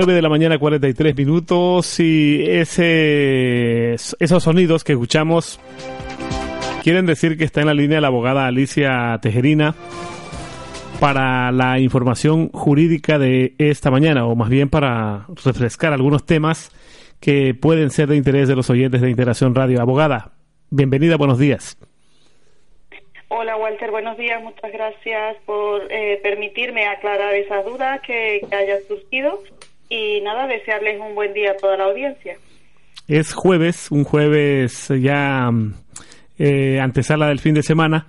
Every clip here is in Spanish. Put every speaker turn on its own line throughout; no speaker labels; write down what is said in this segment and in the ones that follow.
9 de la mañana, 43 minutos, y ese, esos sonidos que escuchamos quieren decir que está en la línea la abogada Alicia Tejerina para la información jurídica de esta mañana, o más bien para refrescar algunos temas que pueden ser de interés de los oyentes de Integración Radio. Abogada, bienvenida, buenos días.
Hola Walter, buenos días. Muchas gracias por eh, permitirme aclarar esas dudas que, que hayan surgido y nada, desearles un buen día a toda la audiencia.
Es jueves, un jueves ya eh, antesala del fin de semana,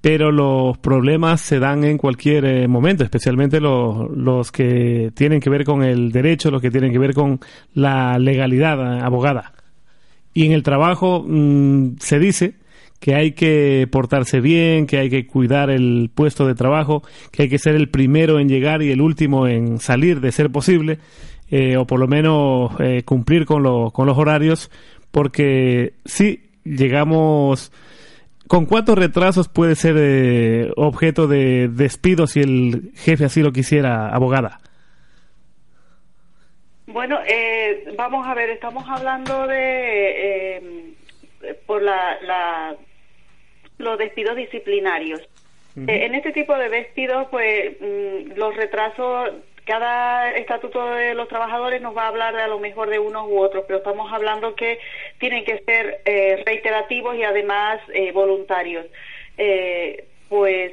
pero los problemas se dan en cualquier eh, momento, especialmente los, los que tienen que ver con el derecho, los que tienen que ver con la legalidad eh, abogada. Y en el trabajo mm, se dice que hay que portarse bien, que hay que cuidar el puesto de trabajo, que hay que ser el primero en llegar y el último en salir de ser posible, eh, o por lo menos eh, cumplir con, con los horarios, porque si llegamos... ¿Con cuántos retrasos puede ser eh, objeto de despido si el jefe así lo quisiera, abogada?
Bueno, vamos a ver, estamos hablando de por la, los despidos disciplinarios. Eh, en este tipo de despidos, pues mm, los retrasos, cada estatuto de los trabajadores nos va a hablar de a lo mejor de unos u otros, pero estamos hablando que tienen que ser eh, reiterativos y además eh, voluntarios. pues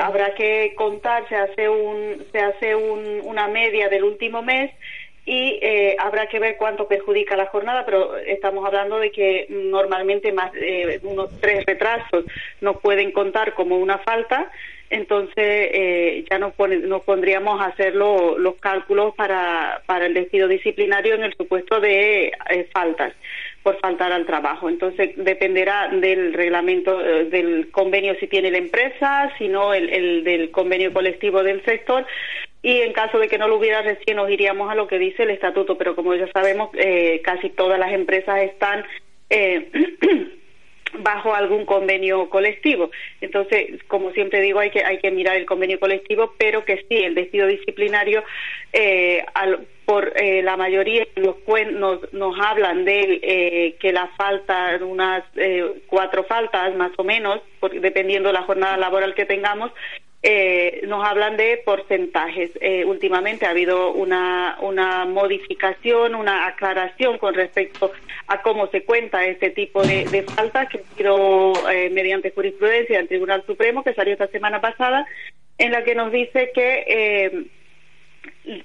habrá que contar, se hace un, se hace un, una media del último mes y eh, habrá que ver cuánto perjudica la jornada, pero estamos hablando de que normalmente más eh, unos tres retrasos no pueden contar como una falta, entonces eh, ya nos, nos pondríamos a hacer los cálculos para, para el despido disciplinario en el supuesto de faltas por faltar al trabajo. Entonces dependerá del reglamento del convenio si tiene la empresa, si no el, el del convenio colectivo del sector y en caso de que no lo hubiera recién nos iríamos a lo que dice el estatuto, pero como ya sabemos, eh, casi todas las empresas están eh, bajo algún convenio colectivo. Entonces, como siempre digo, hay que, hay que mirar el convenio colectivo, pero que sí, el despido disciplinario, eh, por la mayoría nos, nos, nos hablan de que la falta, unas cuatro faltas más o menos, dependiendo de la jornada laboral que tengamos, eh, nos hablan de porcentajes. Eh, últimamente ha habido una, una modificación, una aclaración con respecto a cómo se cuenta este tipo de, faltas que ha sido eh, mediante jurisprudencia del Tribunal Supremo que salió esta semana pasada, en la que nos dice que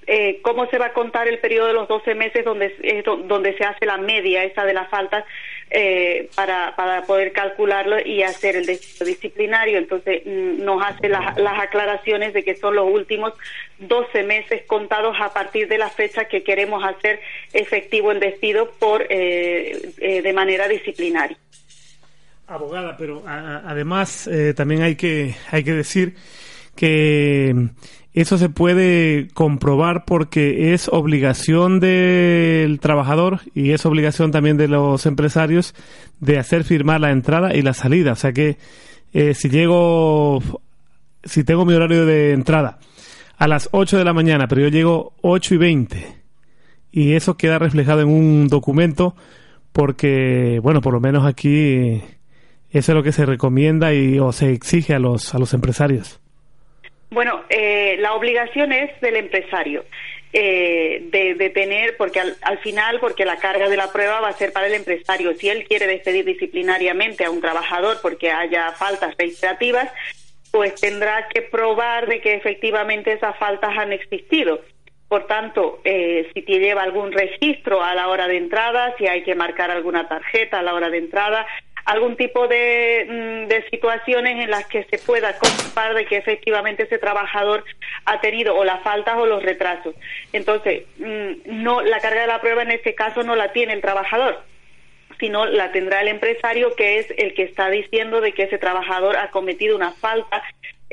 eh, cómo se va a contar el periodo de los 12 meses donde, donde se hace la media esa de las faltas eh, para, para poder calcularlo y hacer el despido disciplinario. Entonces mm, nos hace las aclaraciones de que son los últimos 12 meses contados a partir de la fecha que queremos hacer efectivo el despido por eh, de manera disciplinaria.
Abogada, pero además también hay que hay que decir que eso se puede comprobar porque es obligación del trabajador y es obligación también de los empresarios de hacer firmar la entrada y la salida. O sea que eh, si llego, si tengo mi horario de entrada a las 8 de la mañana, pero yo llego 8 y 20 y eso queda reflejado en un documento porque, bueno, por lo menos aquí eso es lo que se recomienda y o se exige a los, a los empresarios.
Bueno, eh, la obligación es del empresario. Eh, de, tener, porque al, final, porque la carga de la prueba va a ser para el empresario. Si él quiere despedir disciplinariamente a un trabajador porque haya faltas registrativas, pues tendrá que probar de que efectivamente esas faltas han existido. Por tanto, eh, si te lleva algún registro a la hora de entrada, si hay que marcar alguna tarjeta a la hora de entrada, algún tipo de, mm, de, situaciones en las que se pueda comprobar de que efectivamente ese trabajador ha tenido o las faltas o los retrasos. Entonces, mm, no la carga de la prueba en este caso no la tiene el trabajador, sino la tendrá el empresario que es el que está diciendo de que ese trabajador ha cometido una falta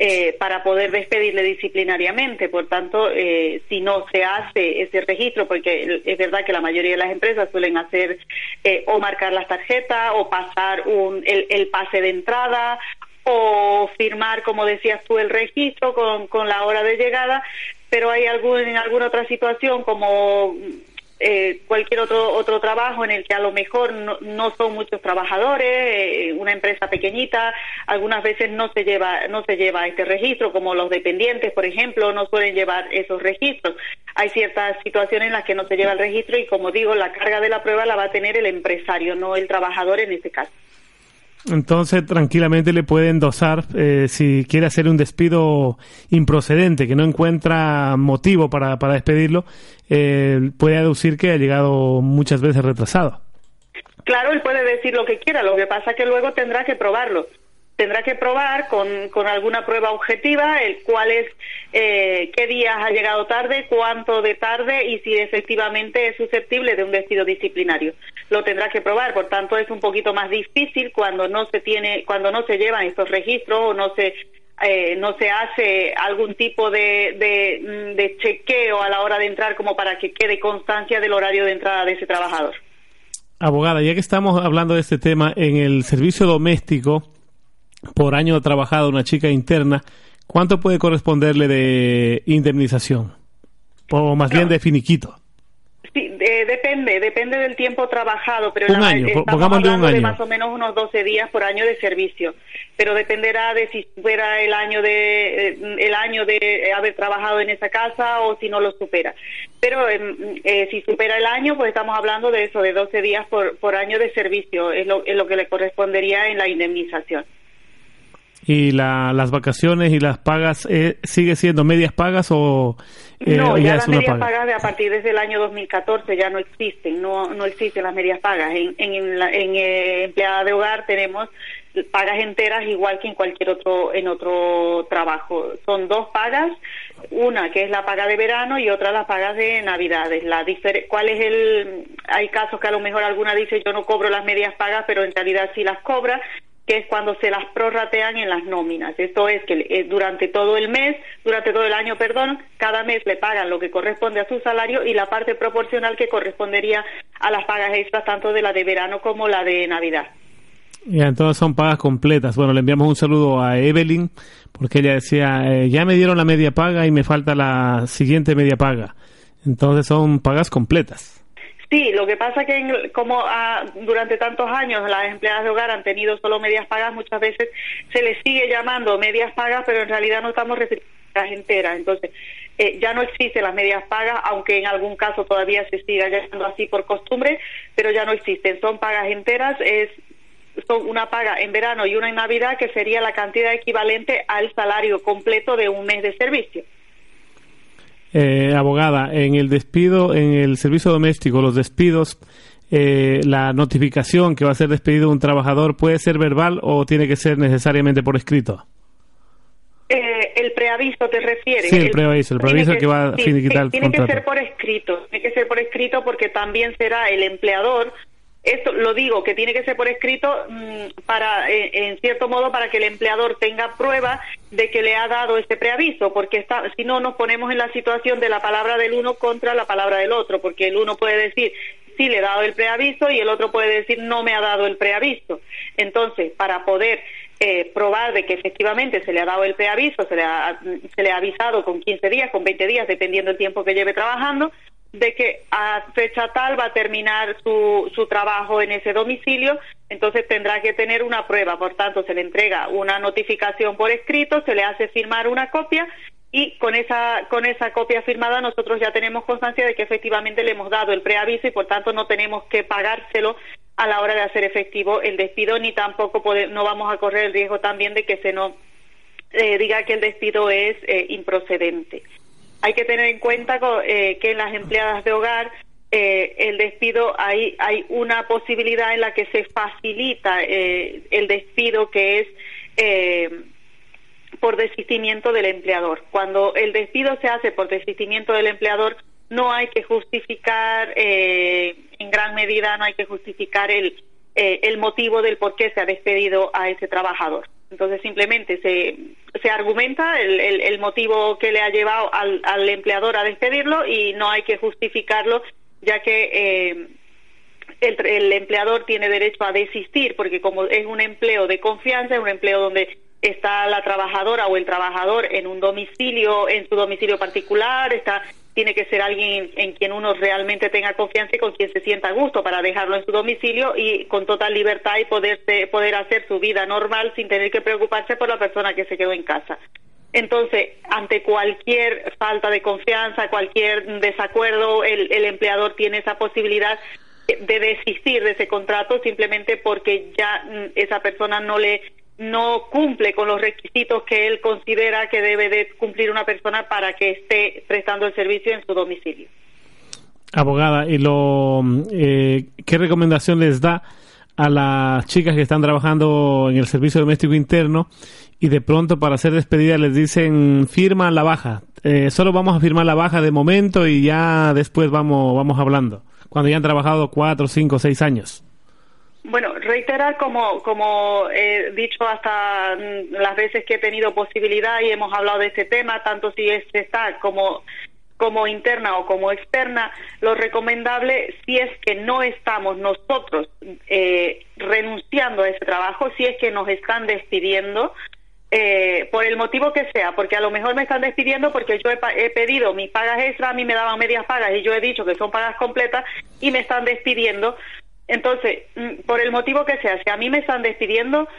eh, para poder despedirle disciplinariamente. Por tanto, eh, si no se hace ese registro, porque es verdad que la mayoría de las empresas suelen hacer eh, o marcar las tarjetas o pasar un, el, el pase de entrada o firmar, como decías tú, el registro con, con la hora de llegada, pero hay algún, en alguna otra situación como eh, cualquier otro otro trabajo en el que a lo mejor no, son muchos trabajadores, eh, una empresa pequeñita, algunas veces no se lleva no se lleva este registro, como los dependientes, por ejemplo, no suelen llevar esos registros. Hay ciertas situaciones en las que no se lleva el registro y, como digo, la carga de la prueba la va a tener el empresario, no el trabajador en este caso.
Entonces, tranquilamente le pueden dosar eh, si quiere hacer un despido improcedente, que no encuentra motivo para, para despedirlo, eh, puede aducir que ha llegado muchas veces retrasado.
Claro, él puede decir lo que quiera, lo que pasa es que luego tendrá que probarlo tendrá que probar con, con alguna prueba objetiva el cuál es, eh, qué días ha llegado tarde, cuánto de tarde y si efectivamente es susceptible de un despido disciplinario. Lo tendrá que probar, por tanto es un poquito más difícil cuando no se tiene, cuando no se llevan estos registros o no se eh, no se hace algún tipo de, de, mm, de chequeo a la hora de entrar como para que quede constancia del horario de entrada de ese trabajador.
Abogada, ya que estamos hablando de este tema, en el servicio doméstico, por año trabajado una chica interna, ¿cuánto puede corresponderle de indemnización? O más bien de finiquito.
Sí, depende, depende del tiempo trabajado, pero
un año, pongamos de un año.
más o menos unos 12 días por año de servicio, pero dependerá de si supera el año de eh, el año de haber trabajado en esa casa o si no lo supera. Pero em, eh, si supera el año, pues estamos hablando de eso, de 12 días por, por año de servicio, es lo, es lo que le correspondería en la indemnización
y la, las vacaciones y las pagas eh, sigue siendo medias pagas o
eh, no ya, las medias pagas de a partir desde el año 2014 ya no existen no no existen las medias pagas. En en, en eh, empleada de hogar tenemos pagas enteras igual que en cualquier otro en otro trabajo. Son dos pagas una que es la paga de verano y otra las pagas de navidades. La cuál es el hay casos que a lo mejor alguna dice yo no cobro las medias pagas pero en realidad sí las cobra que es cuando se las prorratean en las nóminas. Esto es que eh, durante todo el mes, durante todo el año, perdón, cada mes le pagan lo que corresponde a su salario y la parte proporcional que correspondería a las pagas extras, tanto de la de verano como la de Navidad.
Ya, entonces son pagas completas. Bueno, le enviamos un saludo a Evelyn, porque ella decía, eh, ya me dieron la media paga y me falta la siguiente media paga. Entonces son pagas completas.
Sí, lo que pasa que como ah, durante tantos años las empleadas de hogar han tenido solo medias pagas, muchas veces se les sigue llamando medias pagas, pero en realidad no estamos refiriendo a las enteras. Entonces, eh, ya no existen las medias pagas, aunque en algún caso todavía se siga llamando así por costumbre, pero ya no existen. Son pagas enteras, es son una paga en verano y una en Navidad, que sería la cantidad equivalente al salario completo de un mes de servicio.
Eh, abogada, en el despido, en el servicio doméstico, los despidos, eh, la notificación que va a ser despedido un trabajador puede ser verbal o tiene que ser necesariamente por escrito.
Eh, el preaviso te refieres.
Sí, el, preaviso, el preaviso que, va a finiquitar
el Tiene que ser por escrito, tiene que ser por escrito porque también será el empleador esto lo digo que tiene que ser por escrito mm, para eh, en cierto modo para que el empleador tenga prueba de que le ha dado este preaviso porque está, si no nos ponemos en la situación de la palabra del uno contra la palabra del otro porque el uno puede decir sí le he dado el preaviso y el otro puede decir no me ha dado el preaviso entonces para poder eh, probar de que efectivamente se le ha dado el preaviso se le ha, se le ha avisado con 15 días con 20 días dependiendo del tiempo que lleve trabajando de que a fecha tal va a terminar su, su trabajo en ese domicilio, entonces tendrá que tener una prueba. Por tanto, se le entrega una notificación por escrito, se le hace firmar una copia y con esa, con esa copia firmada nosotros ya tenemos constancia de que efectivamente le hemos dado el preaviso y por tanto no tenemos que pagárselo a la hora de hacer efectivo el despido ni tampoco no vamos a correr el riesgo también de que se nos eh, diga que el despido es eh, improcedente. Hay que tener en cuenta eh, que en las empleadas de hogar eh, el despido hay hay una posibilidad en la que se facilita eh, el despido que es por desistimiento del empleador. Cuando el despido se hace por desistimiento del empleador, no hay que justificar, en gran medida, no hay que justificar el, el motivo del por qué se ha despedido a ese trabajador. Entonces simplemente se, se argumenta el, el, motivo que le ha llevado al, al, empleador a despedirlo y no hay que justificarlo ya que eh, el, empleador tiene derecho a desistir porque como es un empleo de confianza, es un empleo donde está la trabajadora o el trabajador en un domicilio, en su domicilio particular, está tiene que ser alguien en quien uno realmente tenga confianza y con quien se sienta a gusto para dejarlo en su domicilio y con total libertad y poder, poder hacer su vida normal sin tener que preocuparse por la persona que se quedó en casa. Entonces, ante cualquier falta de confianza, cualquier desacuerdo, el, el empleador tiene esa posibilidad de desistir de ese contrato simplemente porque ya mm, esa persona no le no cumple con los requisitos que él considera que debe de cumplir una persona para que esté prestando el servicio en su domicilio.
Abogada, ¿y lo, eh, qué recomendación les da a las chicas que están trabajando en el servicio doméstico interno y de pronto para ser despedida les dicen firma la baja? Eh, solo vamos a firmar la baja de momento y ya después vamos, vamos hablando, cuando ya han trabajado cuatro, cinco, seis años.
Bueno, reiterar como, como he dicho hasta mm, las veces que he tenido posibilidad y hemos hablado de este tema, tanto si es, está como, como interna o como externa, lo recomendable si es que no estamos nosotros eh, renunciando a ese trabajo, si es que nos están despidiendo, eh, por el motivo que sea, porque a lo mejor me están despidiendo porque yo he, he, pedido mis pagas extra, a mí me daban medias pagas y yo he dicho que son pagas completas y me están despidiendo entonces, mm, por el motivo que sea, si a mí me están despidiendo,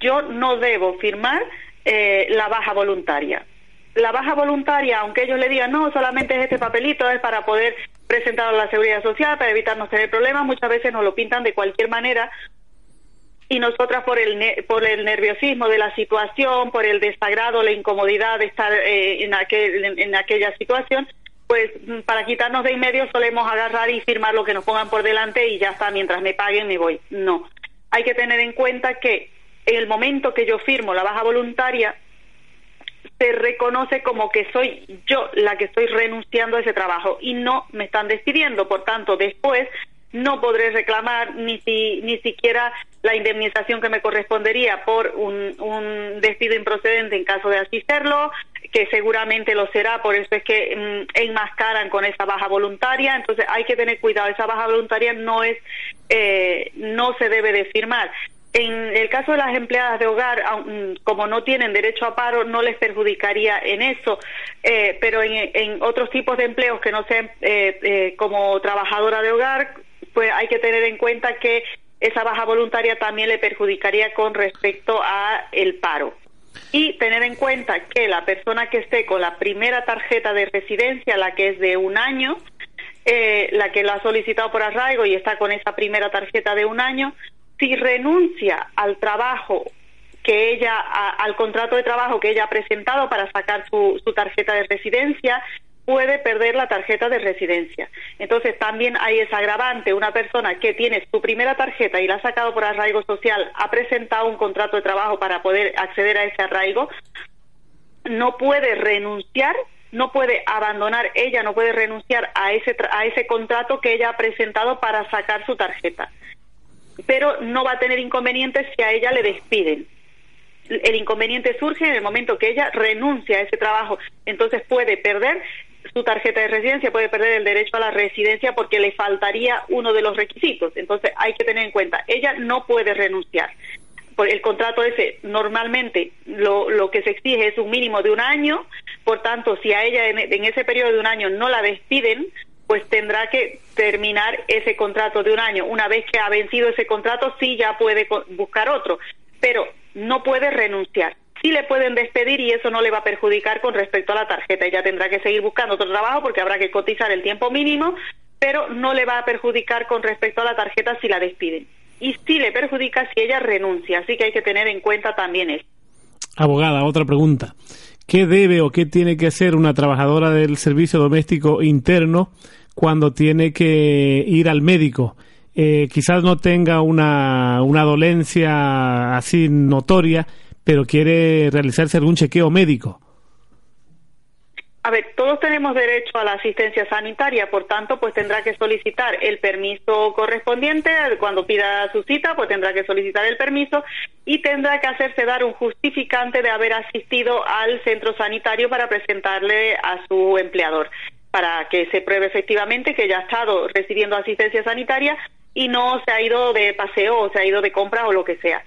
yo no debo firmar eh, la baja voluntaria. La baja voluntaria, aunque ellos le digan, no, solamente es este papelito, es para poder presentarlo a la seguridad social, para evitarnos tener problemas, muchas veces nos lo pintan de cualquier manera y nosotras por el, por el nerviosismo de la situación, por el desagrado, la incomodidad de estar eh, en, aquel, en aquella situación, pues mm, para quitarnos de en medio solemos agarrar y firmar lo que nos pongan por delante y ya está, mientras me paguen me voy. No. Hay que tener en cuenta que en el momento que yo firmo la baja voluntaria, se reconoce como que soy yo la que estoy renunciando a ese trabajo y no me están despidiendo. Por tanto, después no podré reclamar ni, si, ni siquiera la indemnización que me correspondería por un, un despido improcedente en caso de así serlo, que seguramente lo será, por eso es que mm, enmascaran con esa baja voluntaria, entonces hay que tener cuidado, esa baja voluntaria no es, eh, no se debe de firmar. En el caso de las empleadas de hogar, como no tienen derecho a paro, no les perjudicaría en eso, eh, pero en, en, otros tipos de empleos que no sean eh, eh como trabajadora de hogar, pues hay que tener en cuenta que esa baja voluntaria también le perjudicaría con respecto a el paro. Y tener en cuenta que la persona que esté con la primera tarjeta de residencia, la que es de un año, eh, la que la ha solicitado por arraigo y está con esa primera tarjeta de un año, si renuncia al trabajo que ella, al contrato de trabajo que ella ha presentado para sacar su, su tarjeta de residencia, puede perder la tarjeta de residencia. Entonces también hay ese agravante. Una persona que tiene su primera tarjeta y la ha sacado por arraigo social, ha presentado un contrato de trabajo para poder acceder a ese arraigo, no puede renunciar, no puede abandonar, ella no puede renunciar a ese, a ese contrato que ella ha presentado para sacar su tarjeta. Pero no va a tener inconvenientes si a ella le despiden el inconveniente surge en el momento que ella renuncia a ese trabajo. Entonces puede perder su tarjeta de residencia, puede perder el derecho a la residencia porque le faltaría uno de los requisitos. Entonces hay que tener en cuenta, ella no puede renunciar. Por el contrato ese normalmente lo, lo que se exige es un mínimo de un año, por tanto, si a ella en, en ese periodo de un año no la despiden, pues tendrá que terminar ese contrato de un año. Una vez que ha vencido ese contrato, sí ya puede buscar otro, pero no puede renunciar sí le pueden despedir y eso no le va a perjudicar con respecto a la tarjeta. Ella tendrá que seguir buscando otro trabajo porque habrá que cotizar el tiempo mínimo, pero no le va a perjudicar con respecto a la tarjeta si la despiden. Y sí le perjudica si ella renuncia, así que hay que tener en cuenta también eso.
Abogada, otra pregunta. ¿Qué debe o qué tiene que hacer una trabajadora del servicio doméstico interno cuando tiene que ir al médico? Eh, quizás no tenga una, una dolencia así notoria, pero quiere realizarse algún chequeo médico.
A ver, todos tenemos derecho a la asistencia sanitaria, por tanto, pues tendrá que solicitar el permiso correspondiente. Cuando pida su cita, pues tendrá que solicitar el permiso y tendrá que hacerse dar un justificante de haber asistido al centro sanitario para presentarle a su empleador, para que se pruebe efectivamente que ya ha estado recibiendo asistencia sanitaria y no se ha ido de paseo o se ha ido de compra o lo que sea.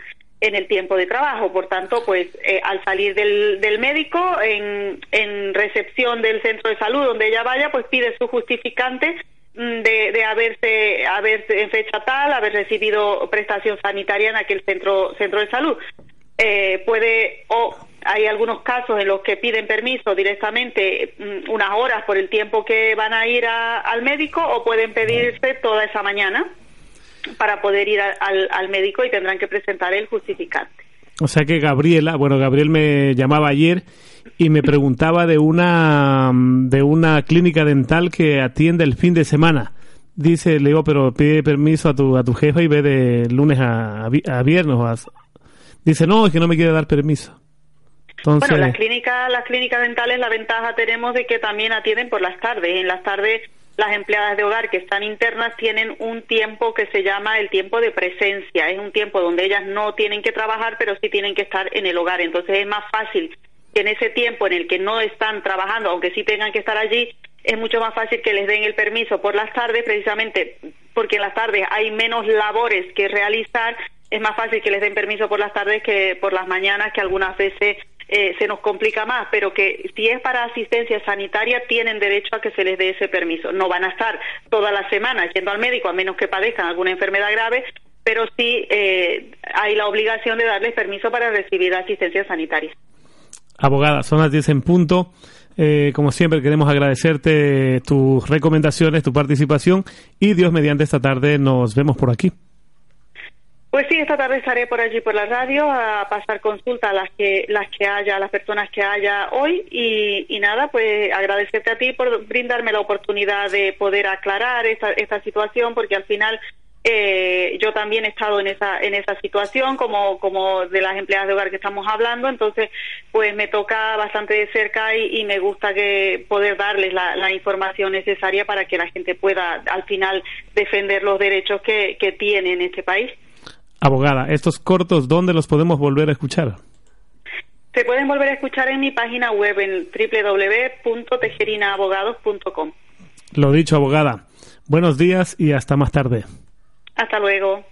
En el tiempo de trabajo. Por tanto, pues eh, al salir del, del médico, en, en recepción del centro de salud donde ella vaya, pues pide su justificante mm, de, de haberse, haberse en fecha tal, haber recibido prestación sanitaria en aquel centro, centro de salud. Eh, puede o hay algunos casos en los que piden permiso directamente mm, unas horas por el tiempo que van a ir al médico o pueden pedirse toda esa mañana para poder ir al, al médico y tendrán que presentar el justificante.
O sea que Gabriela, bueno, Gabriel me llamaba ayer y me preguntaba de una de una clínica dental que atiende el fin de semana. Dice, le digo, pero pide permiso a tu a tu jefa y ve de lunes a, a viernes. Dice, no, es que no me quiere dar permiso.
Entonces... Bueno, las clínicas, las clínicas dentales, la ventaja tenemos de que también atienden por las tardes. En las tardes las empleadas de hogar que están internas tienen un tiempo que se llama el tiempo de presencia. Es un tiempo donde ellas no tienen que trabajar, pero sí tienen que estar en el hogar. Entonces es más fácil que en ese tiempo en el que no están trabajando, aunque sí tengan que estar allí, es mucho más fácil que les den el permiso por las tardes, precisamente porque en las tardes hay menos labores que realizar. Es más fácil que les den permiso por las tardes que por las mañanas, que algunas veces eh, se nos complica más, pero que si es para asistencia sanitaria tienen derecho a que se les dé ese permiso. No van a estar toda la semana yendo al médico a menos que padezcan alguna enfermedad grave, pero sí eh, hay la obligación de darles permiso para recibir asistencia sanitaria.
Abogada, son las 10 en punto. Eh, como siempre, queremos agradecerte tus recomendaciones, tu participación y Dios mediante esta tarde nos vemos por aquí.
Pues sí, esta tarde estaré por allí por la radio a pasar consulta a las que las que haya, a las personas que haya hoy. Y, nada, pues agradecerte a ti por brindarme la oportunidad de poder aclarar esta, esta situación porque al final eh, yo también he estado en esa en esa situación como como de las empleadas de hogar que estamos hablando. Entonces pues me toca bastante de cerca y, me gusta que poder darles la, información necesaria para que la gente pueda al final defender los derechos que, que tiene en este país
Abogada, estos cortos, ¿dónde los podemos volver a escuchar?
Se pueden volver a escuchar en mi página web en www.tejerinabogados.com.
Lo dicho, abogada. Buenos días y hasta más tarde.
Hasta luego.